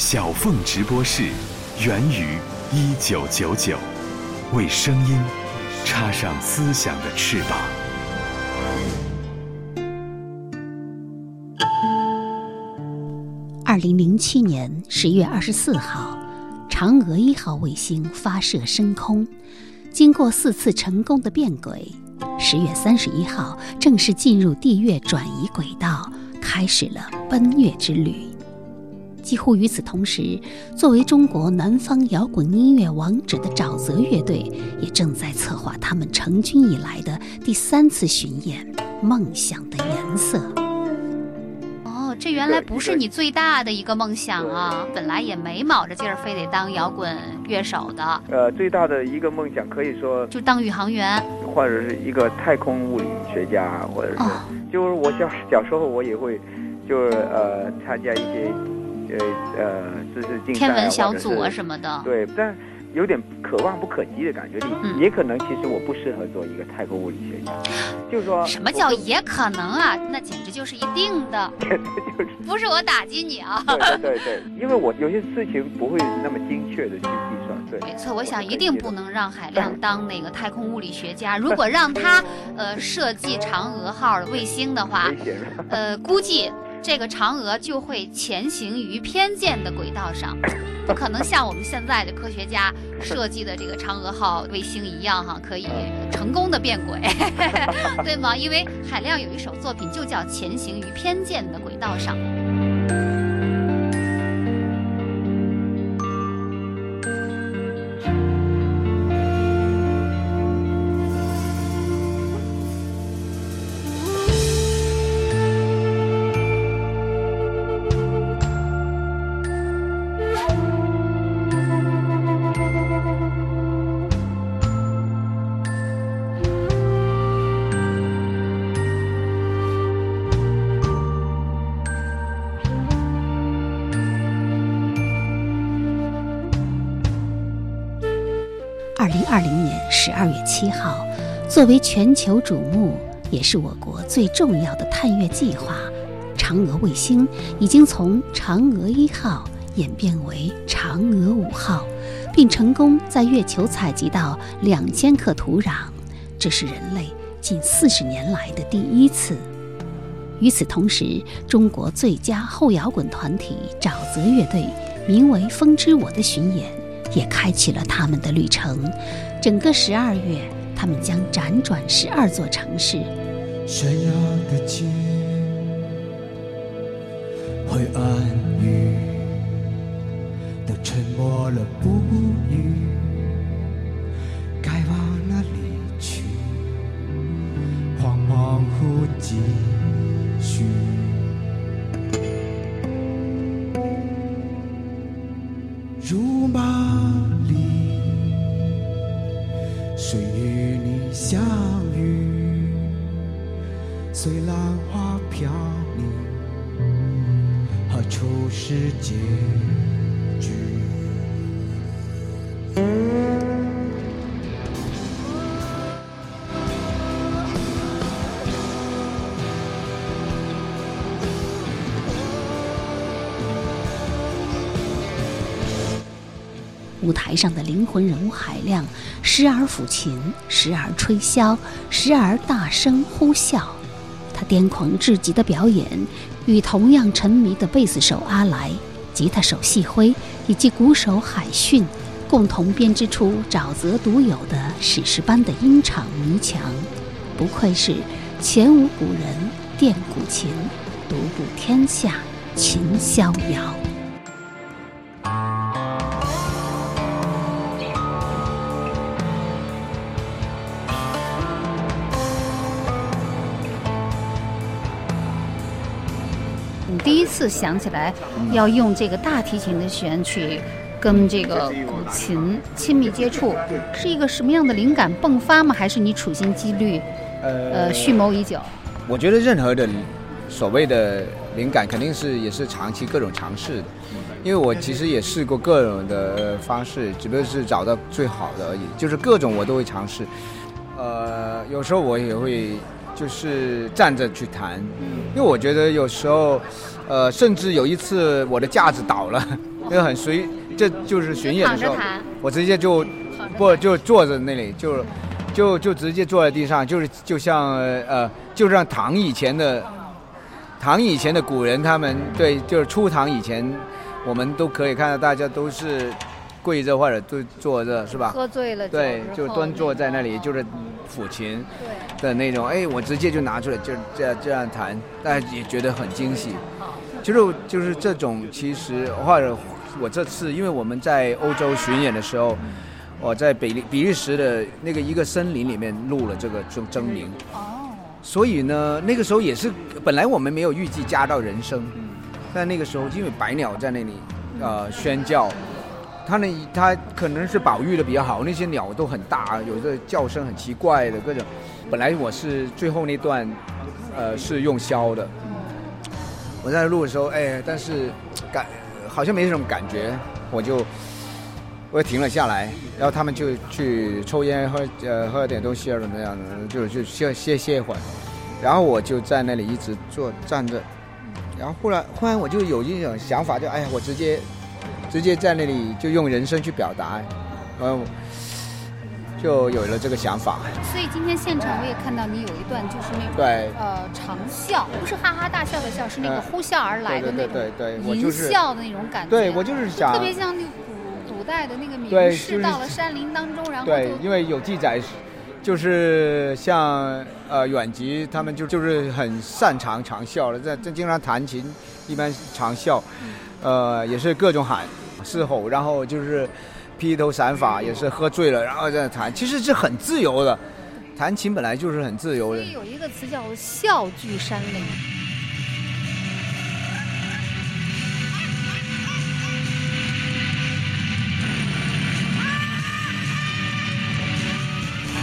小凤直播室，源于一九九九，为声音插上思想的翅膀。二零零七年十月二十四号，嫦娥一号卫星发射升空，经过四次成功的变轨，十月三十一号正式进入地月转移轨道，开始了奔月之旅。几乎与此同时，作为中国南方摇滚音乐王者的沼泽乐队，也正在策划他们成军以来的第三次巡演《梦想的颜色》。哦，这原来不是你最大的一个梦想啊！本来也没卯着劲儿，非得当摇滚乐手的。呃，最大的一个梦想可以说就当宇航员，或者是一个太空物理学家，或者是，就是我小小时候我也会，就是呃参加一些。呃呃，知识竞赛天文小组啊什么的，对，但有点可望不可及的感觉。你也可能，其实我不适合做一个太空物理学家，就是说，什么叫也可能啊？那简直就是一定的，就是不是我打击你啊？对对对，因为我有些事情不会那么精确的去计算。对，没错，我想一定不能让海亮当那个太空物理学家。如果让他呃设计嫦娥号卫星的话，呃，估计。这个嫦娥就会前行于偏见的轨道上，不可能像我们现在的科学家设计的这个嫦娥号卫星一样哈，可以成功的变轨，对吗？因为海亮有一首作品就叫《前行于偏见的轨道上》。十二月七号，作为全球瞩目，也是我国最重要的探月计划——嫦娥卫星，已经从嫦娥一号演变为嫦娥五号，并成功在月球采集到两千克土壤，这是人类近四十年来的第一次。与此同时，中国最佳后摇滚团体沼泽乐队名为《风之我》的巡演。也开启了他们的旅程。整个十二月，他们将辗转十二座城市。悬崖的街，灰暗雨，都沉默了不语。该往哪里去？恍恍惚继随浪花飘零，何处是结局？舞台上的灵魂人物海亮，时而抚琴，时而吹箫，时而大声呼啸。他癫狂至极的表演，与同样沉迷的贝斯手阿来、吉他手细辉以及鼓手海迅，共同编织出沼泽独有的史诗般的音场迷墙。不愧是前无古人电古琴，独步天下琴逍遥。次想起来要用这个大提琴的弦去跟这个古琴亲密接触，是一个什么样的灵感迸发吗？还是你处心积虑，呃，蓄谋已久？我觉得任何的所谓的灵感，肯定是也是长期各种尝试的。因为我其实也试过各种的方式，只不过是找到最好的而已。就是各种我都会尝试。呃，有时候我也会就是站着去弹，因为我觉得有时候。呃，甚至有一次我的架子倒了，那个很随，这就是巡演的时候，我直接就不就坐在那里，就就就直接坐在地上，就是就像呃，就像唐以前的唐以前的古人，他们对，就是初唐以前，我们都可以看到大家都是。跪着或者坐坐着是吧？喝醉了，对，就端坐在那里，就是抚琴的那种。哎，我直接就拿出来，就这样这样弹，大家也觉得很惊喜。就是就是这种，其实或者我这次，因为我们在欧洲巡演的时候，我在比利比利时的那个一个森林里面录了这个狰狰鸣。哦。所以呢，那个时候也是本来我们没有预计加到人声，但那个时候因为百鸟在那里呃宣教。它呢，它可能是保育的比较好，那些鸟都很大，有的叫声很奇怪的各种。本来我是最后那段，呃，是用箫的。我在录的时候，哎，但是感好像没什么感觉，我就我停了下来，然后他们就去抽烟喝呃喝了点东西啊怎么样的，就就歇歇歇一会儿，然后我就在那里一直坐站着，然后忽然忽然我就有一种想法，就哎呀，我直接。直接在那里就用人声去表达，嗯，就有了这个想法。所以今天现场我也看到你有一段就是那种对呃长笑，不是哈哈大笑的笑，是那个呼啸而来的那种对对吟啸的那种感觉。对我就是想特别像那古古代的那个名士到了山林当中，然后对，因为有记载，就是像呃远吉他们就就是很擅长长啸了，在在经常弹琴，一般长啸，呃也是各种喊。嘶吼，然后就是披头散发，也是喝醉了，然后在弹。其实是很自由的，弹琴本来就是很自由的。有一个词叫“笑聚山林”。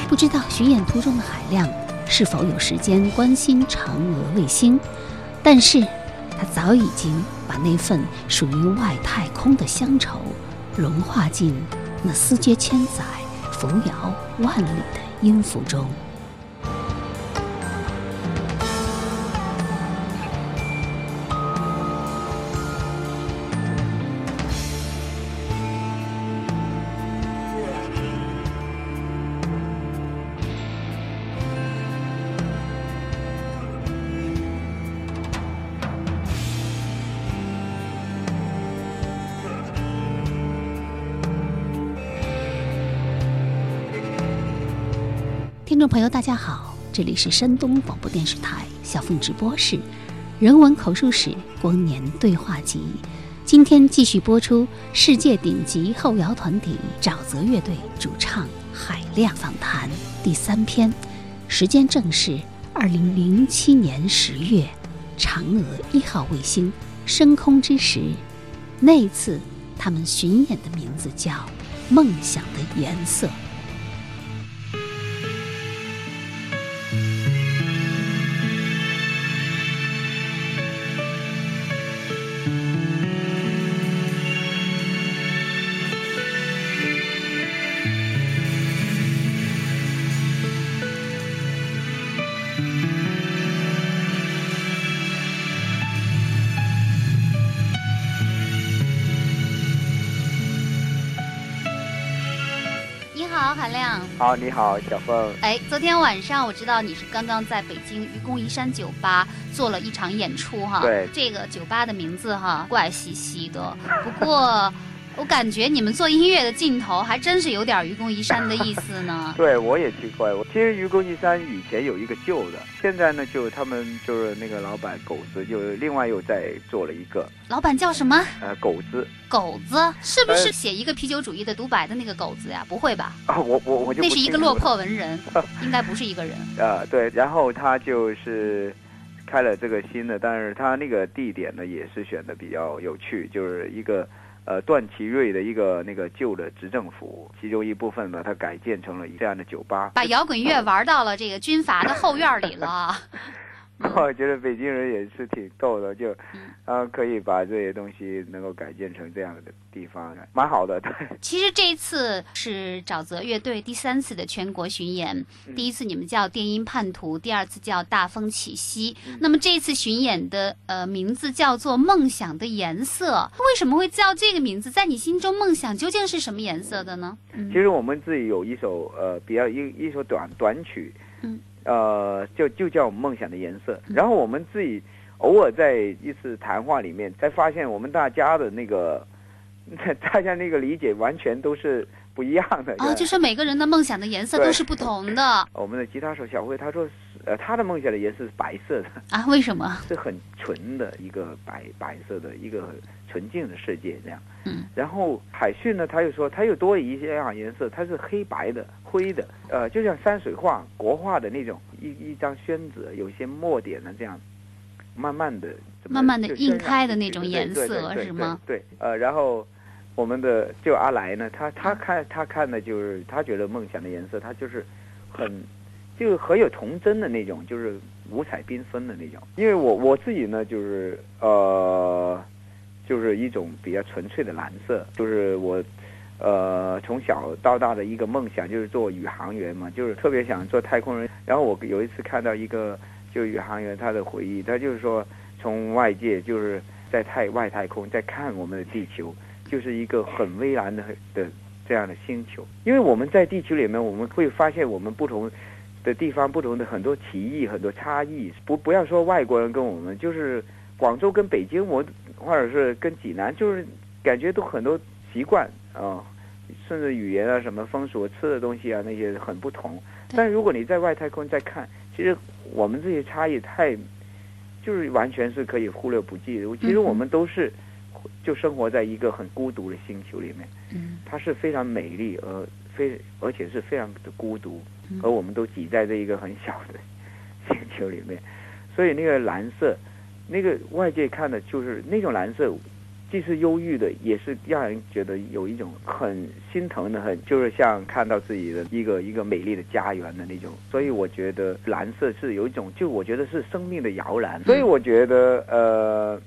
不知道巡演途中的海亮是否有时间关心嫦娥卫星，但是。他早已经把那份属于外太空的乡愁融化进那丝接千载、扶摇万里的音符中。朋友，大家好，这里是山东广播电视台小凤直播室，人文口述史光年对话集，今天继续播出世界顶级后摇团体沼泽乐队主唱海亮访谈第三篇，时间正是二零零七年十月，嫦娥一号卫星升空之时，那次他们巡演的名字叫《梦想的颜色》。好，你好，小凤。哎，昨天晚上我知道你是刚刚在北京愚公移山酒吧做了一场演出哈。对。这个酒吧的名字哈，怪兮兮的。不过，我感觉你们做音乐的劲头还真是有点愚公移山的意思呢。对，我也奇怪。我其实愚公移山以前有一个旧的，现在呢，就他们就是那个老板狗子，就另外又在做了一个。老板叫什么？呃，狗子。狗子是不是写一个啤酒主义的独白的那个狗子呀？不会吧？啊，我我我就那是一个落魄文人，应该不是一个人。啊，对，然后他就是开了这个新的，但是他那个地点呢也是选的比较有趣，就是一个呃段祺瑞的一个那个旧的执政府，其中一部分呢它改建成了这样的酒吧，把摇滚乐玩到了这个军阀的后院里了。我觉得北京人也是挺逗的，就嗯，啊可以把这些东西能够改建成这样的地方，蛮好的。对，其实这一次是沼泽乐队第三次的全国巡演，嗯第一次你们叫电音叛徒，第二次叫大风起兮。嗯那么这一次巡演的呃名字叫做《梦想的颜色》，为什么会叫这个名字？在你心中，梦想究竟是什么颜色的呢？嗯其实我们自己有一首呃比较一一首短短曲，嗯，呃就就叫《梦想的颜色》。然后我们自己偶尔在一次谈话里面，才发现我们大家的那个 大家那个理解完全都是不一样的。啊，就是每个人的梦想的颜色都是不同的我们的吉他手小慧，她说，呃，她的梦想的颜色是白色的，啊？为什么？是很纯的一个白白色的一个很纯净的世界这样。嗯。然后海迅呢，他又说他又多了一些样颜色，它是黑白的、灰的，呃，就像山水画、国画的那种一一张宣纸，有些墨点的这样，慢慢的慢慢的印开的那种颜色是吗对，呃，然后。我们的就阿来呢，他他看他看的就是他觉得梦想的颜色，他就是很就很有童真的那种，就是五彩缤纷的那种。因为我我自己呢，就是呃，就是一种比较纯粹的蓝色，就是我呃从小到大的一个梦想就是做宇航员嘛，就是特别想做太空人。然后我有一次看到一个就宇航员他的回忆，他就是说从外界就是在太外太空在看我们的地球，就是一个很蔚蓝的的这样的星球。因为我们在地球里面，我们会发现我们不同的地方不同的很多歧义、很多差异。不不要说外国人跟我们，就是广州跟北京，我或者是跟济南，就是感觉都很多习惯啊、甚至语言啊、什么风俗、吃的东西啊那些很不同。但如果你在外太空再看，其实我们这些差异太，就是完全是可以忽略不计的。其实我们都是就生活在一个很孤独的星球里面。嗯它是非常美丽，而非而且是非常的孤独，嗯而我们都挤在这一个很小的星球里面，所以那个蓝色，那个外界看的就是那种蓝色，既是忧郁的，也是让人觉得有一种很心疼的，很就是像看到自己的一个一个美丽的家园的那种。所以我觉得蓝色是有一种，就我觉得是生命的摇篮。所以我觉得呃，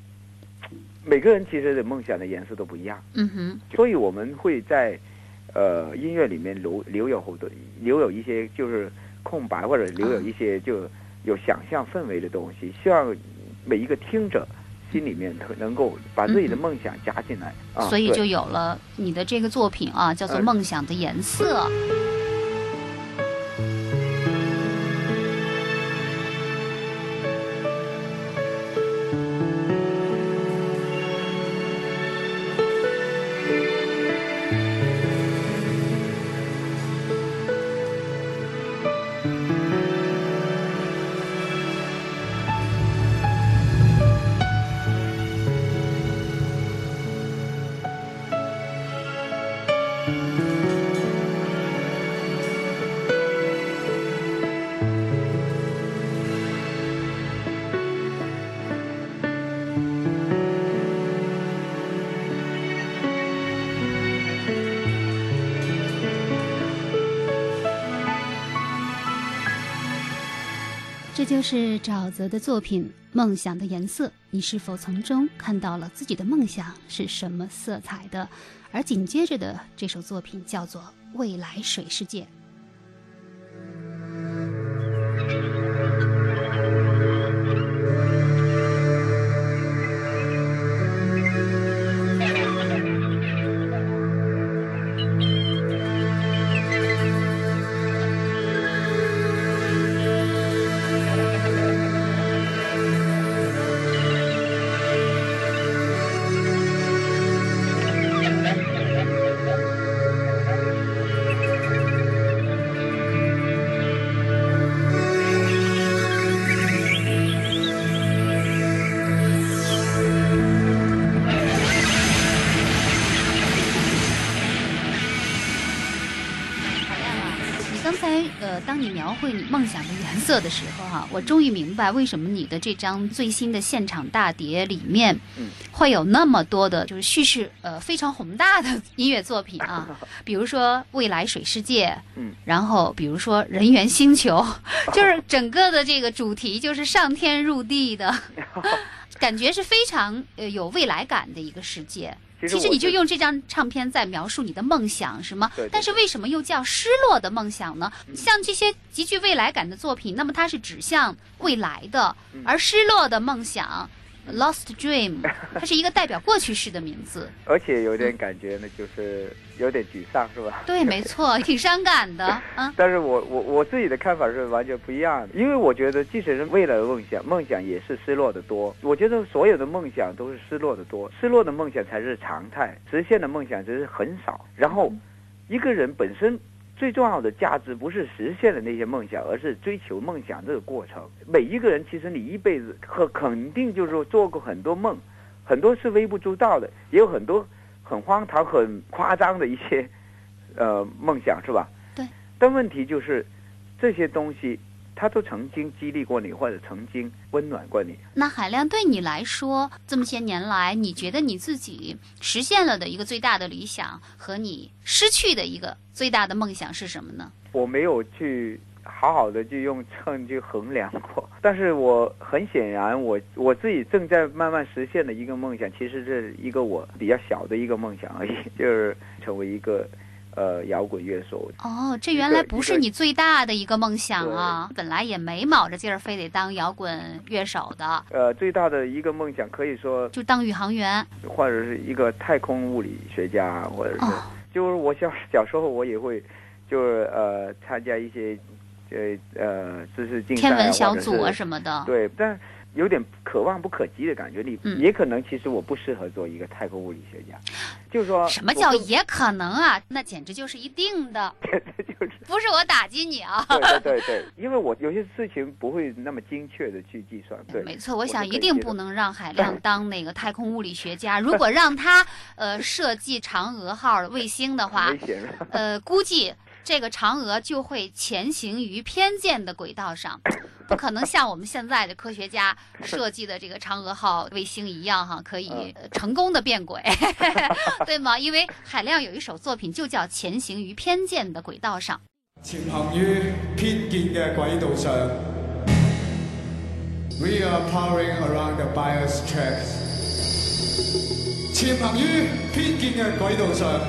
每个人其实的梦想的颜色都不一样。嗯哼所以我们会在呃音乐里面留留有好多留有一些就是空白，或者留有一些就有想象氛围的东西，希望每一个听者心里面特能够把自己的梦想加进来啊。所以就有了你的这个作品啊，叫做《嗯梦想的颜色》。这就是沼泽的作品《梦想的颜色》，你是否从中看到了自己的梦想是什么色彩的？而紧接着的这首作品叫做《未来水世界》。梦想的颜色的时候，哈，我终于明白为什么你的这张最新的现场大碟里面，嗯。会有那么多的，就是叙事呃非常宏大的音乐作品啊，比如说未来水世界，嗯，然后比如说人猿星球，就是整个的这个主题就是上天入地的，感觉是非常呃有未来感的一个世界。其实你就用这张唱片在描述你的梦想，是吗？对对但是为什么又叫失落的梦想呢？像这些极具未来感的作品，那么它是指向未来的，嗯而失落的梦想。Lost Dream，它是一个代表过去式的名字。而且有点感觉呢，就是有点沮丧，是吧？对，没错，挺伤感的啊。但是我我我自己的看法是完全不一样的，因为我觉得即使是未来的梦想，梦想也是失落的多。我觉得所有的梦想都是失落的多，失落的梦想才是常态，实现的梦想只是很少。然后，一个人本身最重要的价值不是实现的那些梦想，而是追求梦想这个过程。每一个人其实你一辈子可肯定就是说做过很多梦，很多是微不足道的，也有很多很荒唐、很夸张的一些呃梦想，是吧？对。但问题就是这些东西，它都曾经激励过你，或者曾经温暖过你。那海亮对你来说，这么些年来，你觉得你自己实现了的一个最大的理想，和你失去的一个最大的梦想是什么呢？我没有去好好的去用秤去衡量过，但是我很显然我，我自己正在慢慢实现的一个梦想，其实是一个我比较小的一个梦想而已，就是成为一个呃摇滚乐手。哦，这原来不是你最大的一个梦想啊！本来也没卯着劲儿非得当摇滚乐手的，呃，最大的一个梦想可以说，就当宇航员。或者是一个太空物理学家，或者是、哦，就是我小小时候我也会，就是呃参加一些呃呃知识竞赛、啊、天文小组啊什么的。对，但有点可望不可及的感觉。你、嗯也可能其实我不适合做一个太空物理学家，就是说什么叫也可能啊？那简直就是一定的，就是不是我打击你啊。对对对对，因为我有些事情不会那么精确的去计算。对，没错，我想一定不能让海亮当那个太空物理学家。如果让他呃设计嫦娥号卫星的话？呃，估计这个嫦娥就会前行于偏见的轨道上，不可能像我们现在的科学家设计的这个嫦娥号卫星一样哈，可以呃成功的变轨，对吗？因为海亮有一首作品就叫《前行于偏见的轨道上》。前行于偏见嘅轨道上，We are powering around the bias tracks。潛行於偏見嘅軌道上。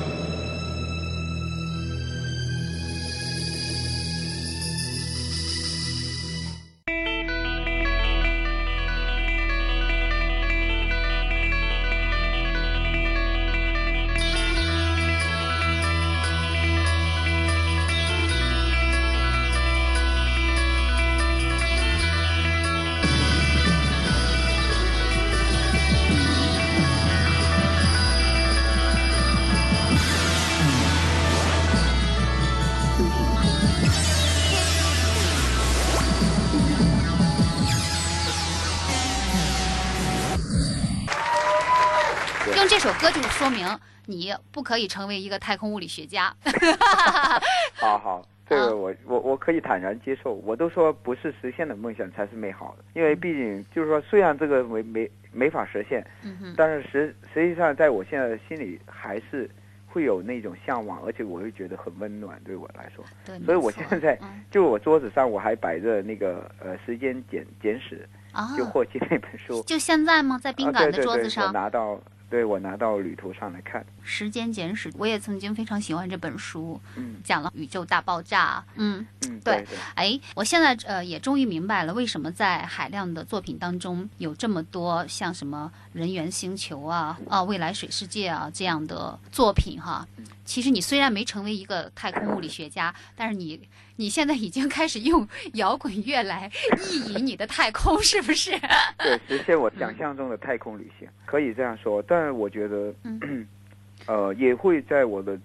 说明你不可以成为一个太空物理学家。好好，这啊个我我我可以坦然接受。我都说不是实现的梦想才是美好的，因为毕竟就是说，虽然这个没没没法实现，嗯，但是实实际上在我现在的心里还是会有那种向往，而且我会觉得很温暖，对我来说。对，所以我现在嗯就我桌子上我还摆着那个呃时间简简史，啊，就霍金那本书。就现在吗？在宾啊，馆的对对对，我桌子上，拿到，对我拿到旅途上来看，《时间简史》，我也曾经非常喜欢这本书，嗯。讲了宇宙大爆炸。嗯，嗯，对。对对，哎，我现在呃也终于明白了，为什么在海量的作品当中有这么多像什么人猿星球啊、啊未来水世界啊这样的作品哈。其实你虽然没成为一个太空物理学家，但是你你现在已经开始用 摇滚乐来意淫你的太空，是不是？对，实现我想象中的太空旅行，可以这样说。但是我觉得，嗯 呃，也会在我的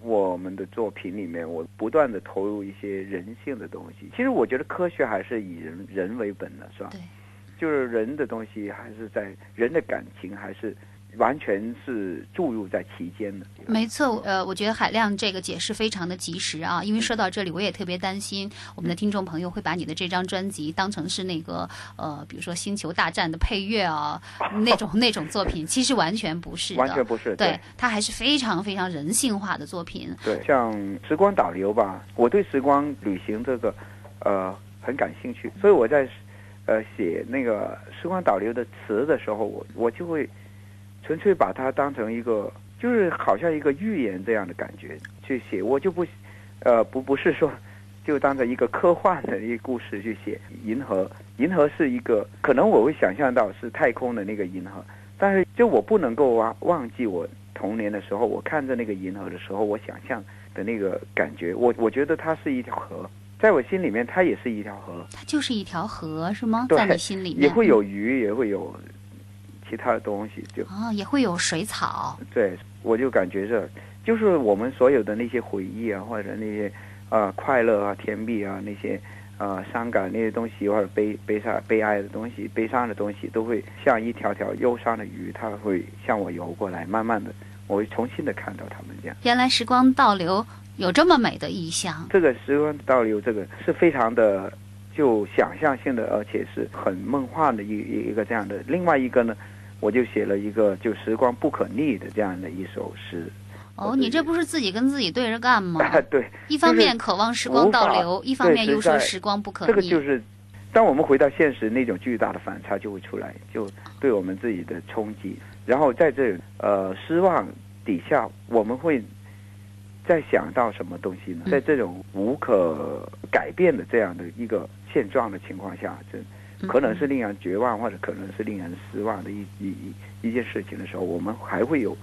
我们的作品里面，我不断的投入一些人性的东西。其实我觉得科学还是以人人为本的，是吧？对。就是人的东西还是在人的感情还是完全是注入在其间的。没错，呃，我觉得海亮这个解释非常的及时啊，因为说到这里，我也特别担心我们的听众朋友会把你的这张专辑当成是那个呃，比如说《星球大战》的配乐啊，那种 那种作品，其实完全不是的，完全不是。对，它还是非常非常人性化的作品。对，像时光导流吧，我对时光旅行这个呃很感兴趣，所以我在呃写那个时光导流的词的时候，我我就会纯粹把它当成一个。就是好像一个寓言这样的感觉去写，我就不，呃，不不是说，就当成一个科幻的一个故事去写。银河，银河是一个，可能我会想象到是太空的那个银河，但是就我不能够忘忘记我童年的时候，我看着那个银河的时候，我想象的那个感觉。我我觉得它是一条河，在我心里面，它也是一条河。它就是一条河，是吗？在你心里面也会有鱼，也会有其他的东西，就啊，也会有水草。对。我就感觉这就是我们所有的那些回忆啊，或者那些啊快乐啊、甜蜜啊，那些啊伤感那些东西，或者悲悲伤、悲哀的东西、悲伤的东西，都会像一条条忧伤的鱼，它会向我游过来。慢慢的，我会重新的看到它们这样。原来时光倒流有这么美的意象。这个时光倒流，这个是非常的就想象性的，而且是很梦幻的一一个这样的。另外一个呢？我就写了一个就时光不可逆的这样的一首诗。哦，你这不是自己跟自己对着干吗？对，一方面渴望时光倒流，一方面又说时光不可逆。这个就是，当我们回到现实，那种巨大的反差就会出来，就对我们自己的冲击。然后在这呃失望底下，我们会再想到什么东西呢？在这种无可改变的这样的一个现状的情况下，这。可能是令人绝望，或者可能是令人失望的一一一一件事情的时候，我们还会有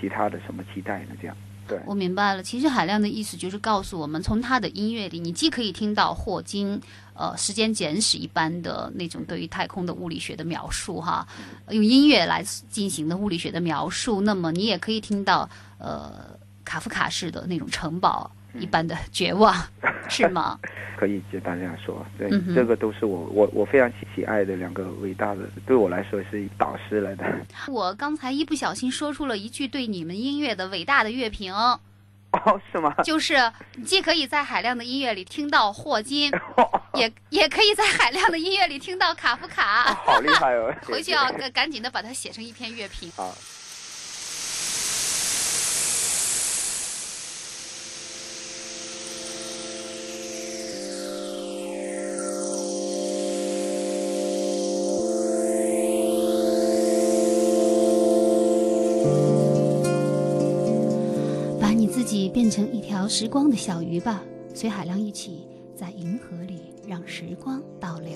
其他的什么期待呢？这样，对，我明白了。其实海亮的意思就是告诉我们，从他的音乐里，你既可以听到霍金呃时间简史一般的那种对于太空的物理学的描述，哈，用音乐来进行的物理学的描述，那么你也可以听到呃卡夫卡式的那种城堡一般的绝望，是吗？可以简单这样说，对，这个都是我我我非常喜喜爱的两个伟大的，对我来说是导师来的。我刚才一不小心说出了一句对你们音乐的伟大的乐评，哦，是吗？就是既可以在海量的音乐里听到霍金，也 也可以在海量的音乐里听到卡夫卡，好厉害哦！回去要赶赶紧的把它写成一篇乐评。好。时光的小鱼吧，随海浪一起在银河里让时光倒流。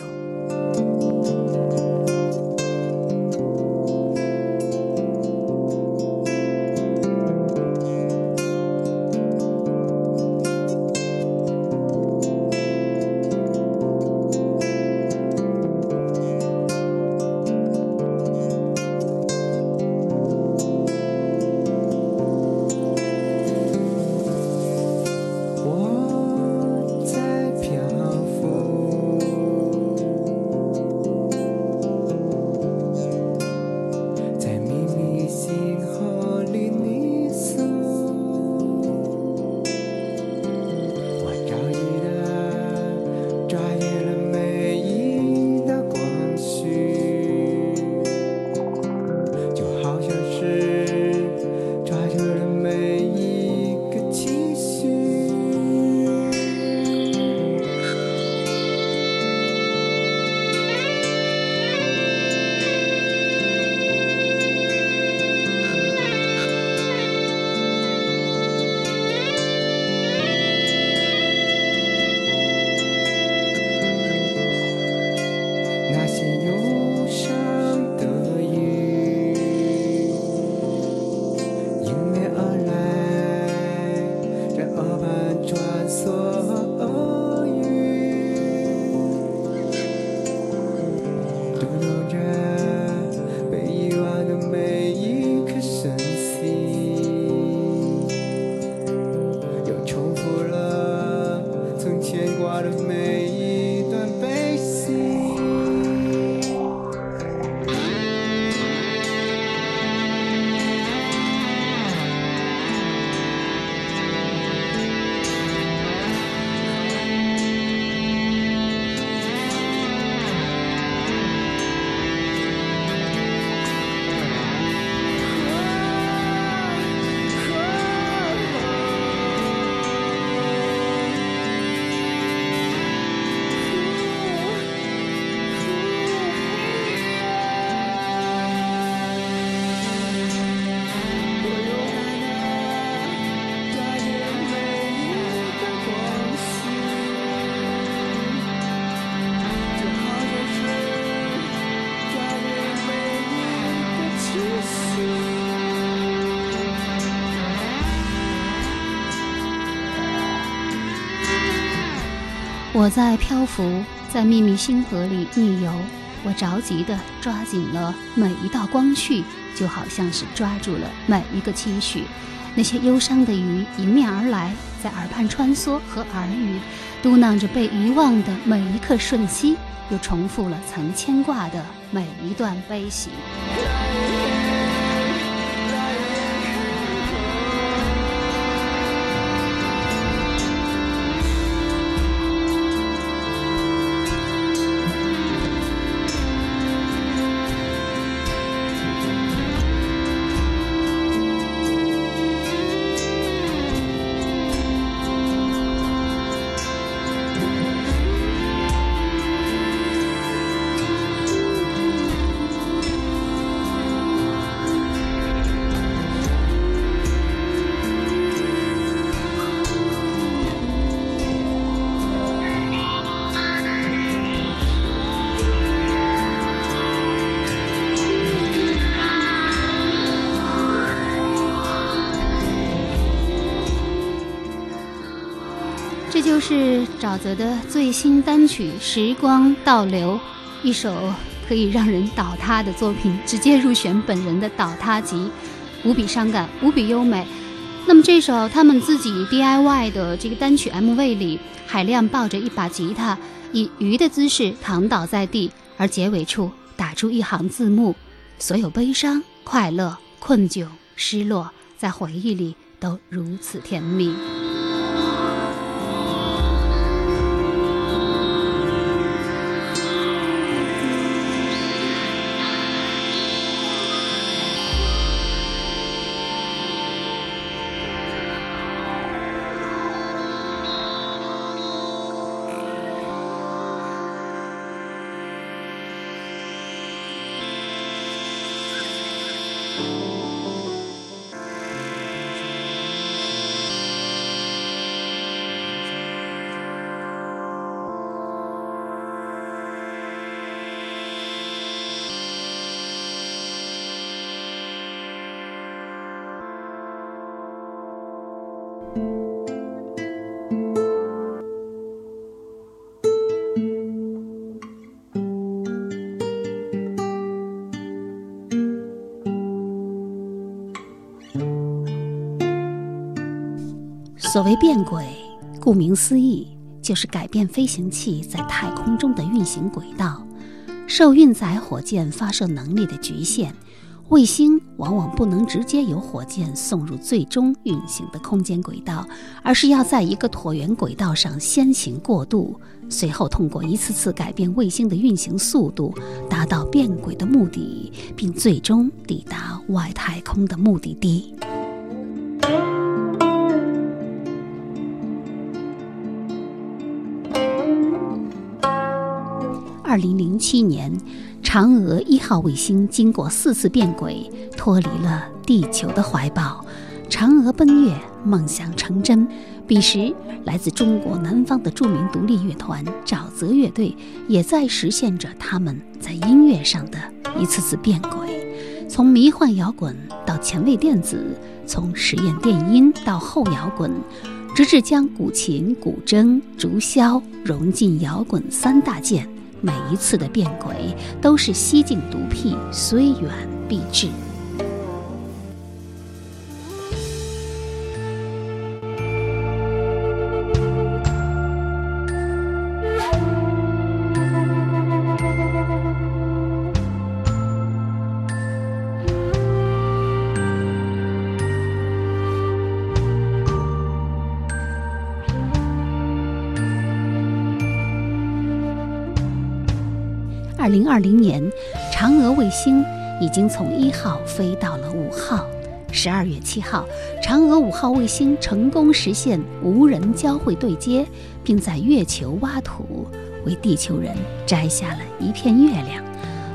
我在漂浮在秘密星河里逆游，我着急地抓紧了每一道光绪，就好像是抓住了每一个期许。那些忧伤的鱼迎面而来，在耳畔穿梭和耳语，嘟囔着被遗忘的每一刻瞬息，又重复了曾牵挂的每一段悲喜。沼泽的最新单曲《时光倒流》，一首可以让人倒塌的作品，直接入选本人的倒塌集，无比伤感，无比优美。那么这首他们自己 DIY 的这个单曲 MV 里，海亮抱着一把吉他，以鱼的姿势躺倒在地，而结尾处打出一行字幕：所有悲伤、快乐、困窘、失落，在回忆里都如此甜蜜。所谓变轨，顾名思义，就是改变飞行器在太空中的运行轨道。受运载火箭发射能力的局限，卫星往往不能直接由火箭送入最终运行的空间轨道，而是要在一个椭圆轨道上先行过渡，随后通过一次次改变卫星的运行速度，达到变轨的目的，并最终抵达外太空的目的地。二零零七年，嫦娥一号卫星经过四次变轨，脱离了地球的怀抱，嫦娥奔月，梦想成真。彼时，来自中国南方的著名独立乐团沼泽乐队，也在实现着他们在音乐上的一次次变轨，从迷幻摇滚到前卫电子，从实验电音到后摇滚，直至将古琴、古筝、竹箫融进摇滚三大件。每一次的变轨都是西进独辟，虽远必至。二零年，嫦娥卫星已经从一号飞到了五号。十二月七号，嫦娥五号卫星成功实现无人交会对接，并在月球挖土，为地球人摘下了一片月亮。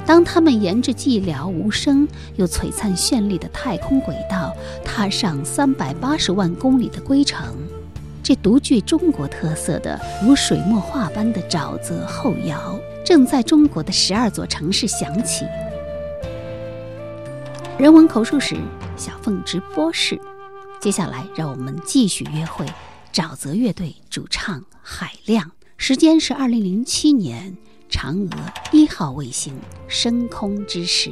当他们沿着寂寥无声又璀璨绚丽的太空轨道，踏上三百八十万公里的归程，这独具中国特色的如水墨画般的沼泽后摇。正在中国的十二座城市响起。人文口述史，小凤直播室。接下来，让我们继续约会沼泽乐队主唱海亮，时间是二零零七年嫦娥一号卫星升空之时。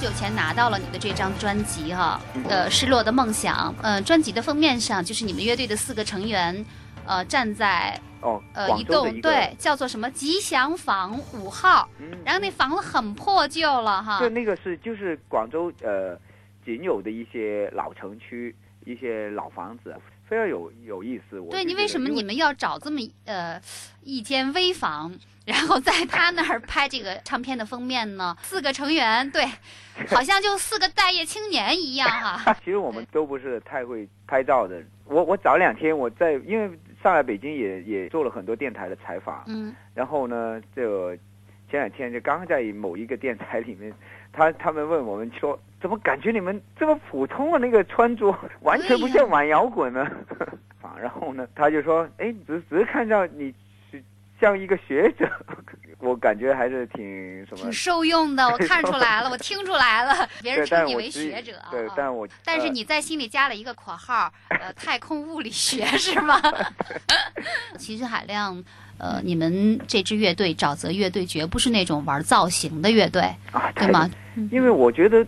久前拿到了你的这张专辑哈，呃，《失落的梦想》。呃，专辑的封面上就是你们乐队的四个成员，呃，站在哦，呃一栋对，叫做什么吉祥坊五号，嗯然后那房子很破旧了哈对，。那个是就是广州呃仅有的一些老城区一些老房子，非常有有意思。我对你为什么你们要找这么呃一间危房，然后在他那儿拍这个唱片的封面呢？四个成员，对，好像就四个待业青年一样哈。其实我们都不是太会拍照的。我我早两天我在因为上来北京也也做了很多电台的采访，嗯，然后呢，就前两天就刚在某一个电台里面，他他们问我们说，怎么感觉你们这么普通的那个穿着，完全不像玩摇滚呢？啊，然后呢，他就说，哎，只只是看到你是像一个学者，我感觉还是挺什么挺。受用的，我 看出来了，我听出来了，别人称你为学者啊。对，但是我但是呃你在心里加了一个括号，呃，太空物理学是吗？其实海亮，呃，你们这支乐队沼泽乐队绝不是那种玩造型的乐队，啊，对吗？因为我觉得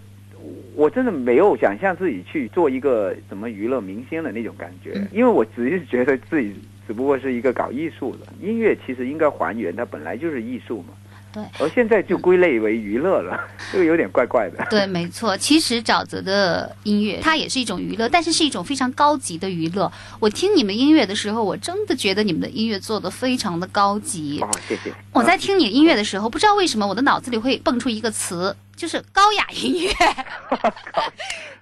我真的没有想象自己去做一个什么娱乐明星的那种感觉，嗯因为我只是觉得自己只不过是一个搞艺术的，音乐其实应该还原它本来就是艺术嘛。对，而现在就归类为娱乐了，这个有点怪怪的。对，没错。其实沼泽的音乐它也是一种娱乐，但是是一种非常高级的娱乐。我听你们音乐的时候，我真的觉得你们的音乐做的非常的高级。哦，谢谢。我在听你音乐的时候，不知道为什么我的脑子里会蹦出一个词，就是高雅音乐。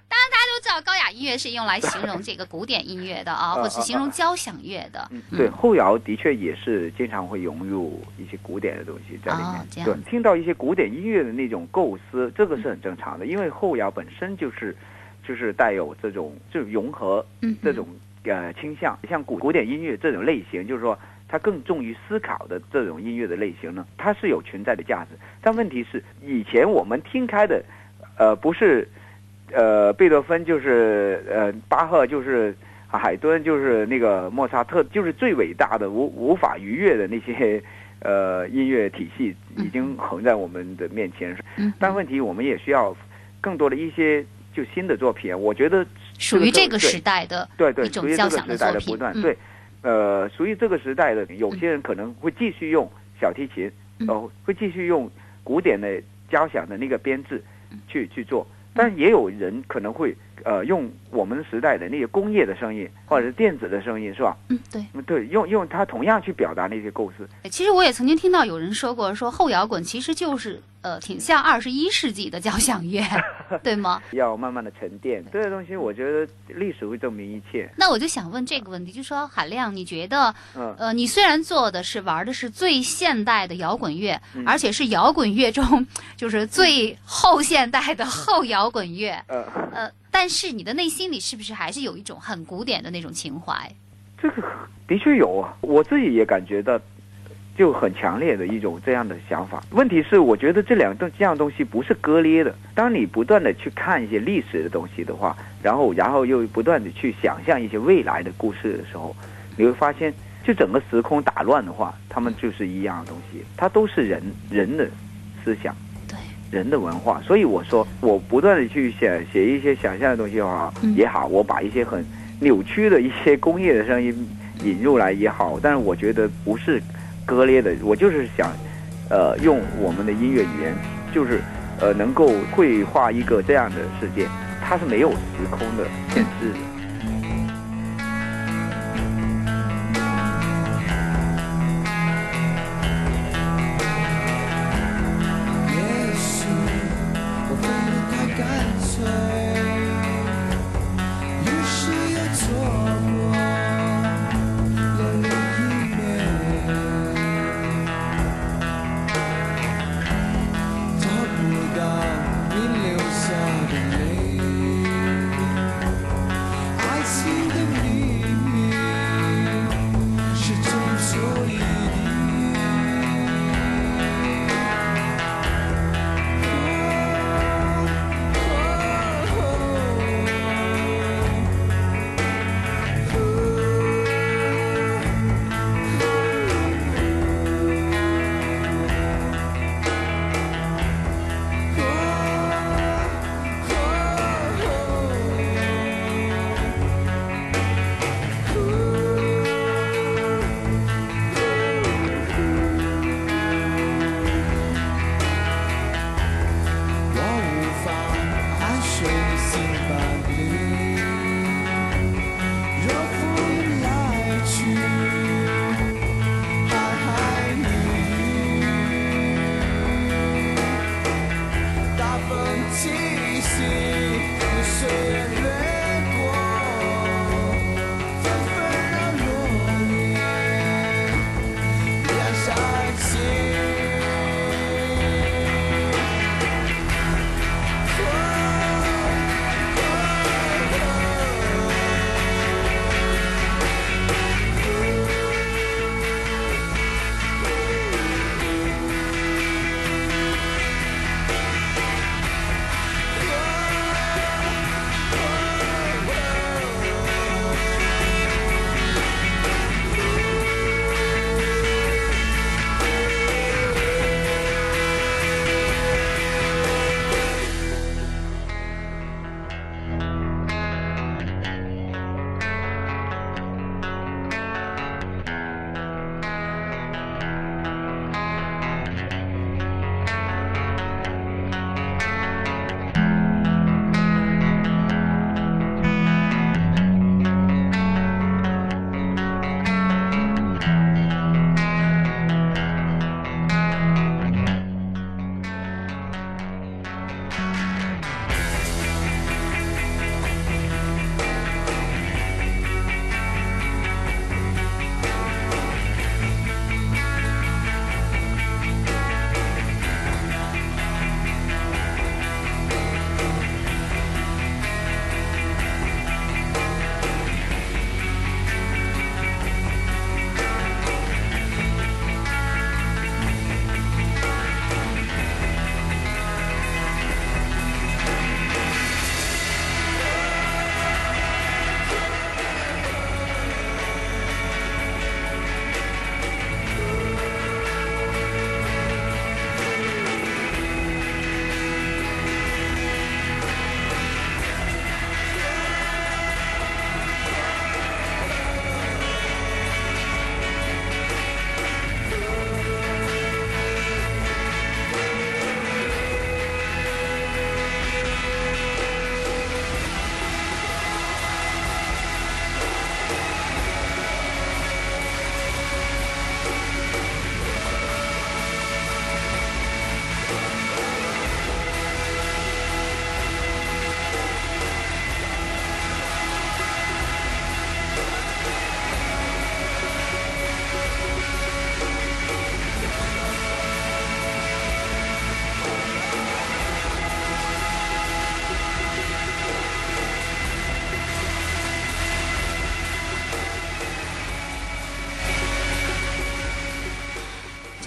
当然，大家都知道高雅音乐是用来形容这个古典音乐的啊，啊 或者是形容交响乐的。嗯，对，后摇的确也是经常会融入一些古典的东西在里面。哦这样对，听到一些古典音乐的那种构思，这个是很正常的，因为后摇本身就是就是带有这种就融合嗯，这种呃倾向，像古古典音乐这种类型，就是说它更重于思考的这种音乐的类型呢，它是有存在的价值。但问题是，以前我们听开的，呃，不是呃贝多芬就是呃巴赫就是海顿就是那个莫扎特，就是最伟大的无无法逾越的那些 呃音乐体系，已经横在我们的面前。嗯但问题我们也需要更多的一些就新的作品，我觉得属于这个时代的对对，属于交响的这个时代的不断，嗯。对，呃，属于这个时代的，有些人可能会继续用小提琴，哦呃，会继续用古典的交响的那个编制嗯。去去做，但也有人可能会呃用我们时代的那些工业的声音或者是电子的声音，是吧？嗯，对。嗯，对，用用它同样去表达那些构思。其实我也曾经听到有人说过，说后摇滚其实就是呃挺像二十一世纪的交响乐，对吗？要慢慢的沉淀，这个东西我觉得历史会证明一切。那我就想问这个问题，就说海亮，你觉得嗯，呃，你虽然做的是玩的是最现代的摇滚乐，嗯而且是摇滚乐中就是最后现代的后摇滚乐，呃，呃，但是你的内心里是不是还是有一种很古典的那种情怀？这个的确有啊，我自己也感觉到，就很强烈的一种这样的想法。问题是，我觉得这两东这样东西不是割裂的。当你不断的去看一些历史的东西的话，然后然后又不断的去想象一些未来的故事的时候，你会发现，就整个时空打乱的话，他们就是一样的东西，它都是人人的思想。对。人的文化，所以我说，我不断的去写写一些想象的东西也好，嗯也好，我把一些很扭曲的一些工业的声音引入来也好，但是我觉得不是割裂的，我就是想，呃，用我们的音乐语言，就是呃，能够绘画一个这样的世界，它是没有时空的限制的。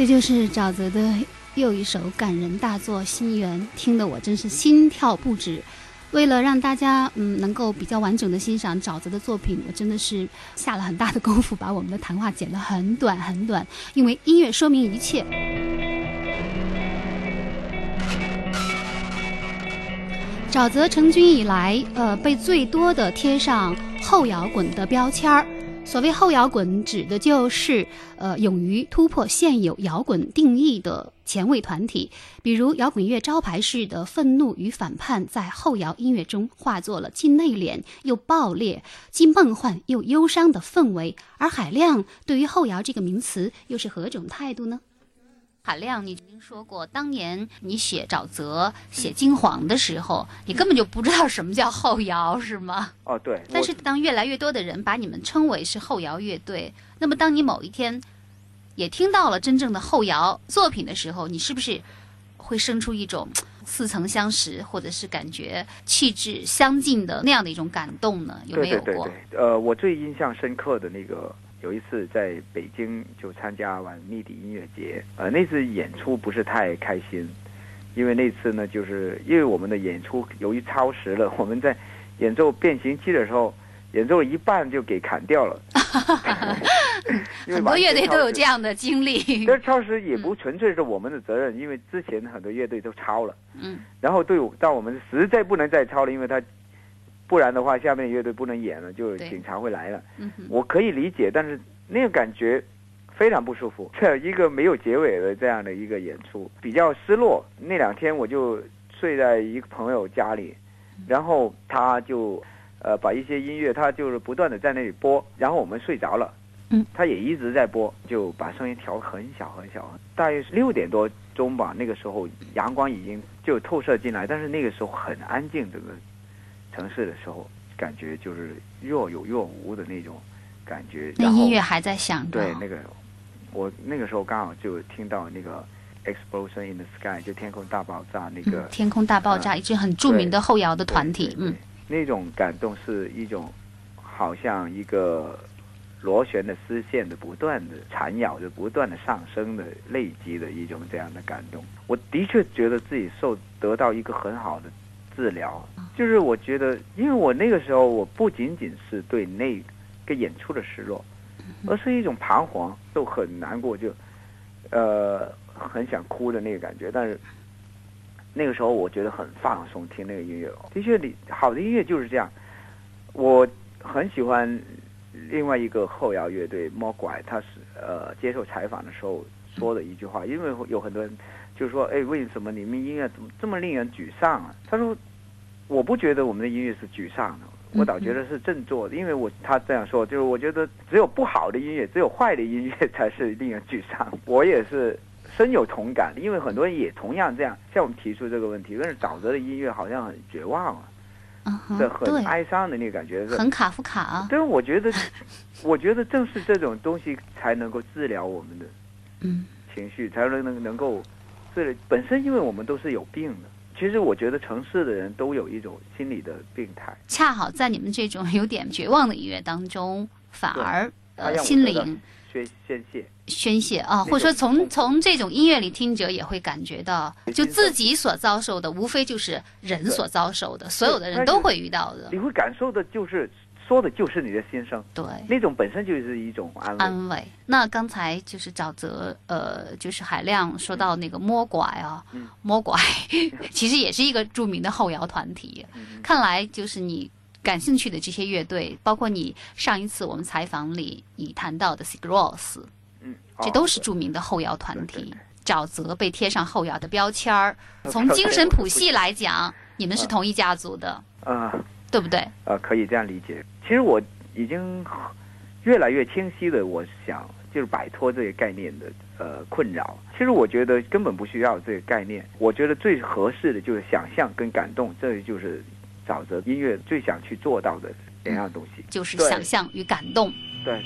这就是沼泽的又一首感人大作《心缘》，听得我真是心跳不止。为了让大家嗯能够比较完整的欣赏沼泽的作品，我真的是下了很大的功夫，把我们的谈话剪得很短很短，因为音乐说明一切。沼泽成军以来，呃，被最多的贴上后摇滚的标签儿。所谓后摇滚，指的就是呃，勇于突破现有摇滚定义的前卫团体。比如摇滚乐招牌式的愤怒与反叛，在后摇音乐中化作了既内敛又爆裂、既梦幻又忧伤的氛围。而海亮对于后摇这个名词又是何种态度呢？海亮，你曾经说过，当年你写沼泽、写金黄的时候，你根本就不知道什么叫后摇，是吗？哦，对。但是当越来越多的人把你们称为是后摇乐队，那么当你某一天也听到了真正的后摇作品的时候，你是不是会生出一种似曾相识，或者是感觉气质相近的那样的一种感动呢？有没有过？对对对，呃，我最印象深刻的那个。有一次在北京就参加完密底音乐节，呃，那次演出不是太开心，因为那次呢，就是因为我们的演出由于超时了，我们在演奏变形期的时候，演奏一半就给砍掉了。很多乐队都有这样的经历。但超时也不纯粹是我们的责任，因为之前很多乐队都超了。嗯。然后对，但我们实在不能再超了，因为他。不然的话，下面乐队不能演了，就警察会来了。我可以理解，但是那个感觉非常不舒服。这 一个没有结尾的这样的一个演出，比较失落。那两天我就睡在一个朋友家里，然后他就呃把一些音乐，他就是不断的在那里播，然后我们睡着了。嗯，他也一直在播，就把声音调很小很小，大约是六点多钟吧。那个时候阳光已经就透射进来，但是那个时候很安静，这个城市的时候，感觉就是若有若无的那种感觉。那音乐还在响着。对，那个我那个时候刚好就听到那个 explosion in the sky，就天空大爆炸那个、嗯，天空大爆炸，一支很著名的后摇的团体，嗯，那种感动是一种好像一个螺旋的丝线的不断的缠绕着、不断的上升的累积的一种这样的感动。我的确觉得自己受得到一个很好的治疗，就是我觉得，因为我那个时候我不仅仅是对那个演出的失落，而是一种彷徨，就很难过，就呃很想哭的那个感觉，但是。那个时候我觉得很放松，听那个音乐。的确，你好的音乐就是这样。我很喜欢另外一个后摇乐队魔拐，他是呃接受采访的时候说的一句话，因为有很多人就说：“哎，为什么你们音乐怎么这么令人沮丧啊？”他说：“我不觉得我们的音乐是沮丧的，我倒觉得是振作的，因为我他这样说，就是我觉得只有不好的音乐，只有坏的音乐才是令人沮丧。我也是。”深有同感，因为很多人也同样这样向我们提出这个问题。但是沼泽的音乐好像很绝望啊，嗯这很哀伤的那个感觉，很卡夫卡啊。对，我觉得，我觉得正是这种东西才能够治疗我们的嗯情绪，才能能能够治本身，因为我们都是有病的。其实我觉得城市的人都有一种心理的病态。恰好在你们这种有点绝望的音乐当中，反而呃心灵宣宣泄。宣泄啊，或者说从从这种音乐里听者也会感觉到，就自己所遭受的，无非就是人所遭受的，所有的人都会遇到的。你会感受的就是说的就是你的心声，对，那种本身就是一种安慰。安慰。那刚才就是沼泽，呃，就是海亮说到那个摸拐啊，嗯、魔拐 其实也是一个著名的后摇团体。嗯、看来就是你感兴趣的这些乐队，包括你上一次我们采访里你谈到的 Sigross。嗯，这都是著名的后摇团体。沼泽被贴上后摇的标签儿，从精神 谱系来讲，你们是同一家族的，啊，对不对？呃，可以这样理解。其实我已经越来越清晰的，我想就是摆脱这个概念的呃困扰。其实我觉得根本不需要这个概念，我觉得最合适的就是想象跟感动，这就是沼泽音乐最想去做到的两样东西，就是想象与感动。对。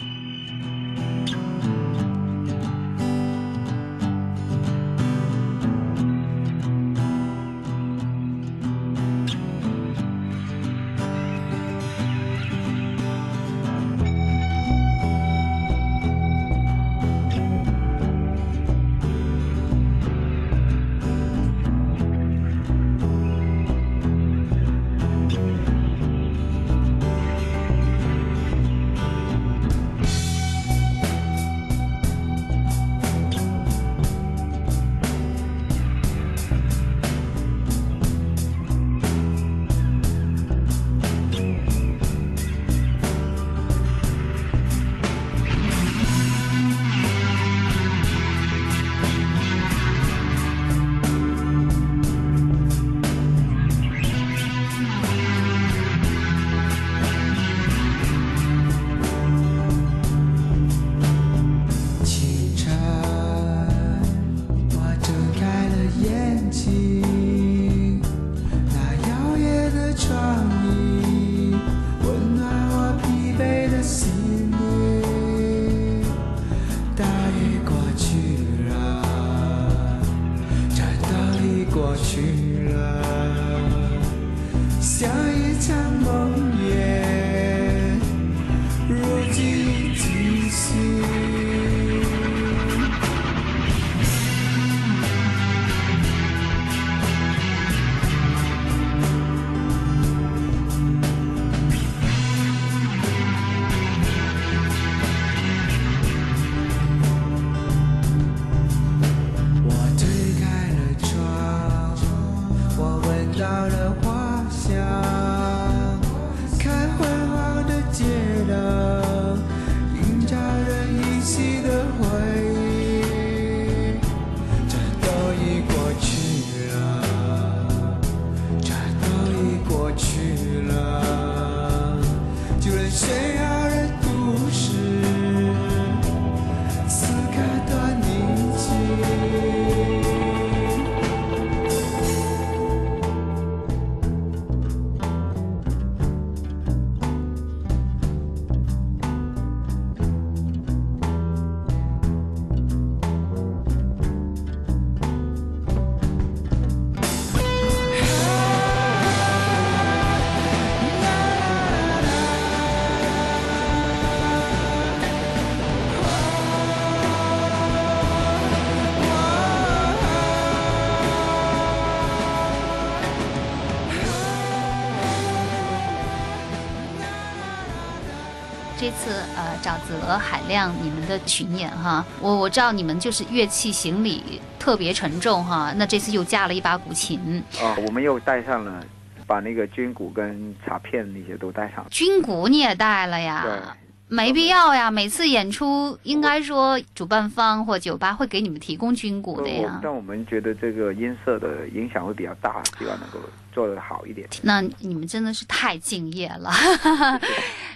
这次呃沼泽海亮你们的巡演哈，我我知道你们就是乐器行李特别沉重哈，那这次又加了一把古琴，啊，我们又带上了，把那个军鼓跟茶片那些都带上了。军鼓你也带了呀对呀？没必要呀，每次演出应该说主办方或酒吧会给你们提供军鼓的呀。但我们觉得这个音色的影响会比较大，希望能够做得好一点。那你们真的是太敬业了，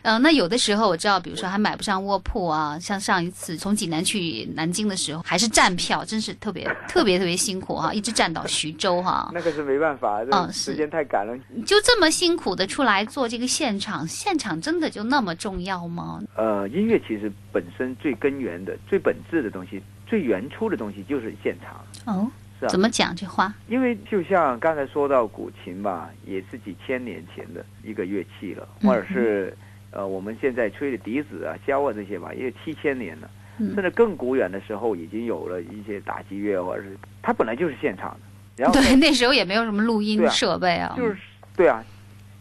嗯、那有的时候我知道，比如说还买不上卧铺啊，像上一次从济南去南京的时候，还是站票，真是特别 特别特别辛苦哈、一直站到徐州哈、那个是没办法，这嗯时间太赶了。就这么辛苦的出来做这个现场，现场真的就那么重要吗？呃，音乐其实本身最根源的、最本质的东西、最原初的东西就是现场，哦，是啊怎。么讲这话？因为就像刚才说到古琴吧，也是几千年前的一个乐器了，嗯或者是呃我们现在吹的笛子啊、箫啊这些吧，也有七千年了。嗯甚至更古远的时候，已经有了一些打击乐，或者是它本来就是现场的。然后对，那时候也没有什么录音设备啊。就是对啊，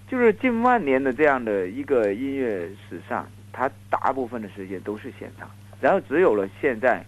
就是近万年的这样的一个音乐史上，它大部分的时间都是现场，然后只有了现在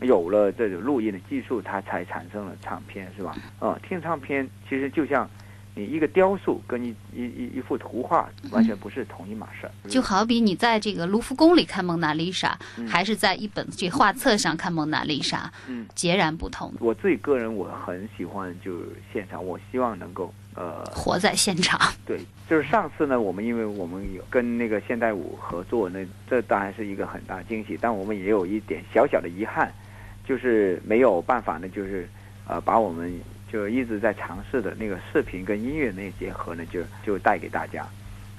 有了这种录音的技术，它才产生了唱片，是吧？嗯，听唱片其实就像你一个雕塑跟一一一一幅图画完全不是同一码事儿。就好比你在这个卢浮宫里看蒙娜丽莎，嗯还是在一本这画册上看蒙娜丽莎，嗯，截然不同。我自己个人我很喜欢就是现场，我希望能够呃活在现场，对，就是上次呢，我们因为我们有跟那个现代舞合作，那这当然是一个很大惊喜，但我们也有一点小小的遗憾，就是没有办法呢，就是呃把我们就一直在尝试的那个视频跟音乐那结合呢，就就带给大家。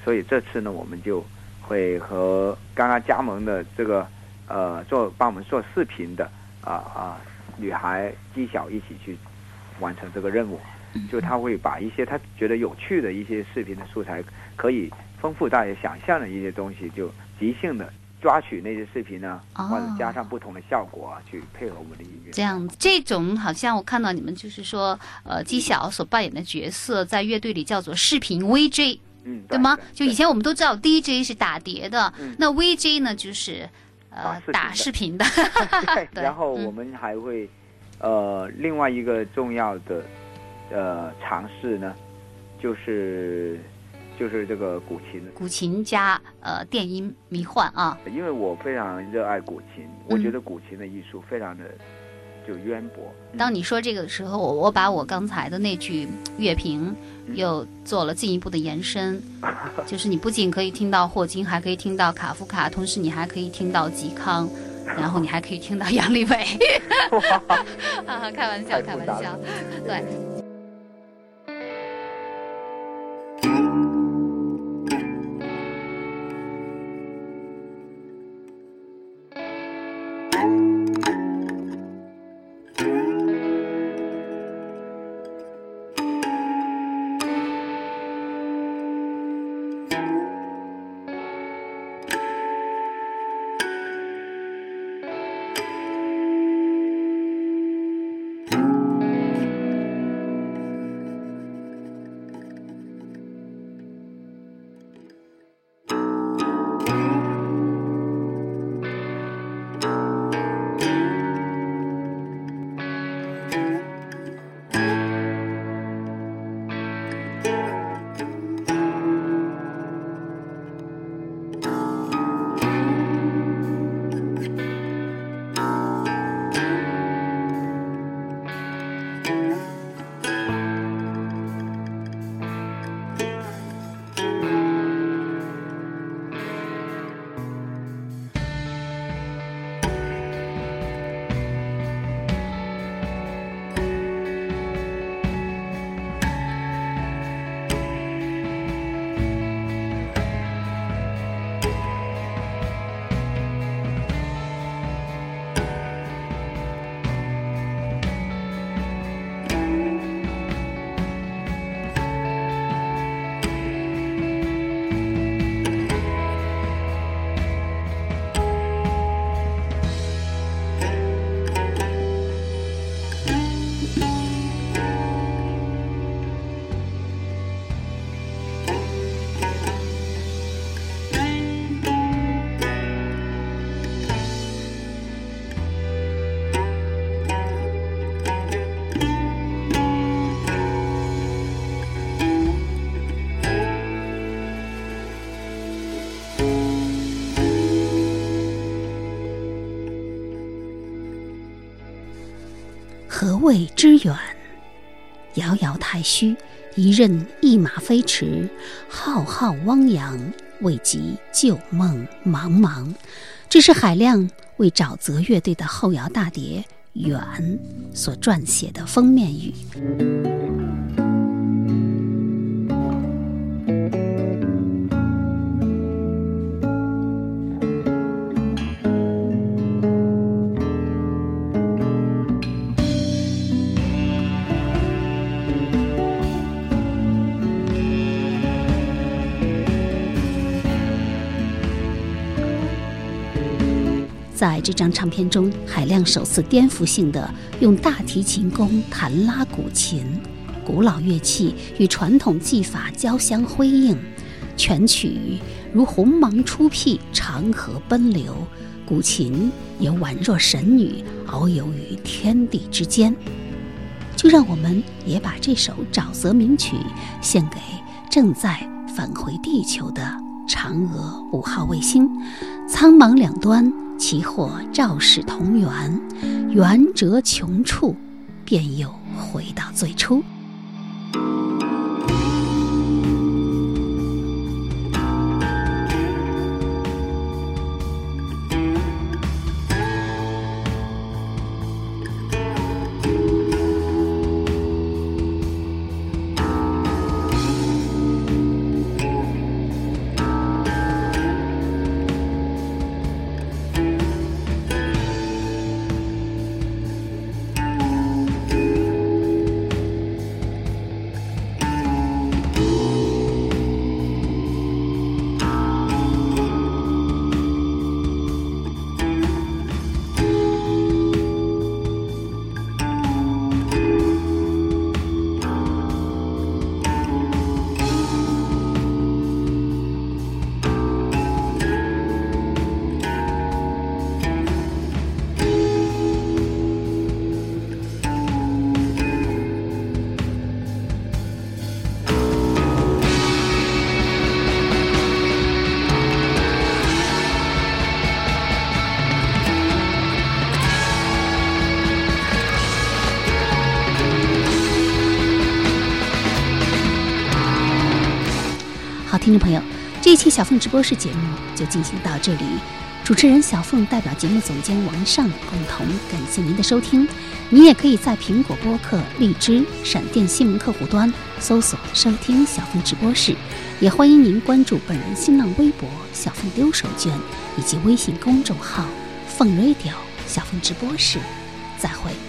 所以这次呢，我们就会和刚刚加盟的这个呃做帮我们做视频的啊啊、女孩姬晓一起去完成这个任务。就他会把一些他觉得有趣的一些视频的素材，可以丰富大家想象的一些东西，就即兴的抓取那些视频呢，哦。或者加上不同的效果啊，去配合我们的音乐。这样，这种好像我看到你们就是说，呃，姬晓所扮演的角色在乐队里叫做视频 VJ，嗯，对吗？就以前我们都知道 DJ 是打碟的，嗯。那 VJ 呢就是呃打打视视频的，然后嗯。我们还会，呃，另外一个重要的呃尝试呢，就是就是这个古琴，古琴加呃电音迷幻啊，因为我非常热爱古琴，我嗯觉得古琴的艺术非常的就渊博。当你说这个的时候，我我把我刚才的那句乐评嗯。又做了进一步的延伸，就是你不仅可以听到霍金，还可以听到卡夫卡，同时你还可以听到嵇康，然后你还可以听到杨利伟。啊，开玩笑，开玩笑。对。何谓之远？遥遥太虚，一任一马飞驰，浩浩汪洋，未及旧梦茫茫。这是海亮为沼泽乐队的后摇大碟《远》所撰写的封面语。在这张唱片中，海亮首次颠覆性的用大提琴弓弹拉古琴，古老乐器与传统技法交相辉映，全曲如鸿芒初辟，长河奔流，古琴也宛若神女遨游于天地之间。就让我们也把这首沼泽名曲献给正在返回地球的嫦娥五号卫星。苍茫两端，其或肇始同源，源折穷处，便又回到最初。听众朋友，这一期小凤直播室节目就进行到这里。主持人小凤代表节目总监王尚共同感谢您的收听。您也可以在苹果播客、荔枝、闪电新闻客户端搜索收听小凤直播室，也欢迎您关注本人新浪微博“小凤丢手绢”以及微信公众号“凤 radio 小凤直播室”。再会。